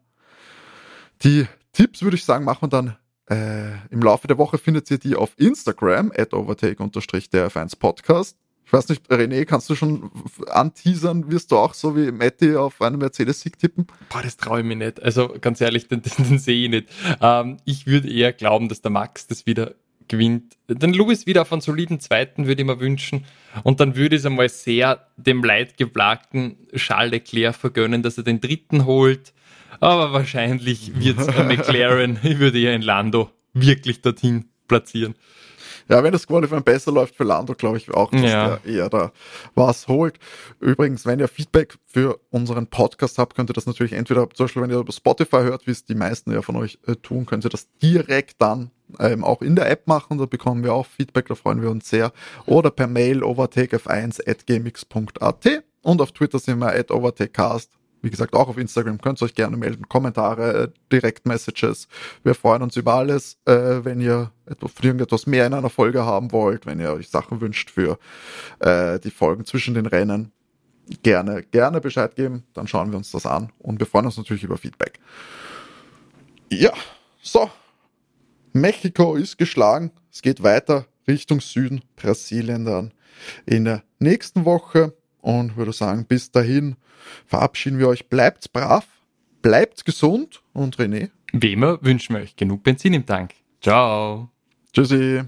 die Tipps würde ich sagen, machen wir dann äh, im Laufe der Woche findet ihr die auf Instagram, at overtake-der1podcast. Ich weiß nicht, René, kannst du schon anteasern? Wirst du auch so wie Matti auf einen Mercedes-Sieg tippen? Boah, das traue ich mir nicht. Also ganz ehrlich, den, den sehe ich nicht. Ähm, ich würde eher glauben, dass der Max das wieder gewinnt. Den Lewis wieder auf einen soliden zweiten würde ich mir wünschen. Und dann würde ich es einmal sehr dem leidgeplagten Charles Leclerc vergönnen, dass er den dritten holt. Aber wahrscheinlich wird es ein [LAUGHS] McLaren. Ich würde eher ein Lando wirklich dorthin platzieren. Ja, wenn das Qualifying besser läuft für Lando, glaube ich auch, dass ja. der eher da was holt. Übrigens, wenn ihr Feedback für unseren Podcast habt, könnt ihr das natürlich entweder, zum Beispiel, wenn ihr über Spotify hört, wie es die meisten ja von euch äh, tun, könnt ihr das direkt dann ähm, auch in der App machen. Da bekommen wir auch Feedback, da freuen wir uns sehr. Oder per Mail overtakef1.gmx.at und auf Twitter sind wir at overtakecast wie gesagt, auch auf Instagram könnt ihr euch gerne melden. Kommentare, äh, Direct-Messages. Wir freuen uns über alles. Äh, wenn ihr etwas, irgendetwas mehr in einer Folge haben wollt, wenn ihr euch Sachen wünscht für äh, die Folgen zwischen den Rennen, gerne, gerne Bescheid geben. Dann schauen wir uns das an. Und wir freuen uns natürlich über Feedback. Ja, so. Mexiko ist geschlagen. Es geht weiter Richtung Süden, Brasilien dann in der nächsten Woche und würde sagen, bis dahin verabschieden wir euch. Bleibt brav, bleibt gesund und René. Wie immer wünschen wir euch genug Benzin im Tank. Ciao. Tschüssi.